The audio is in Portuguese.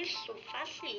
isso facilita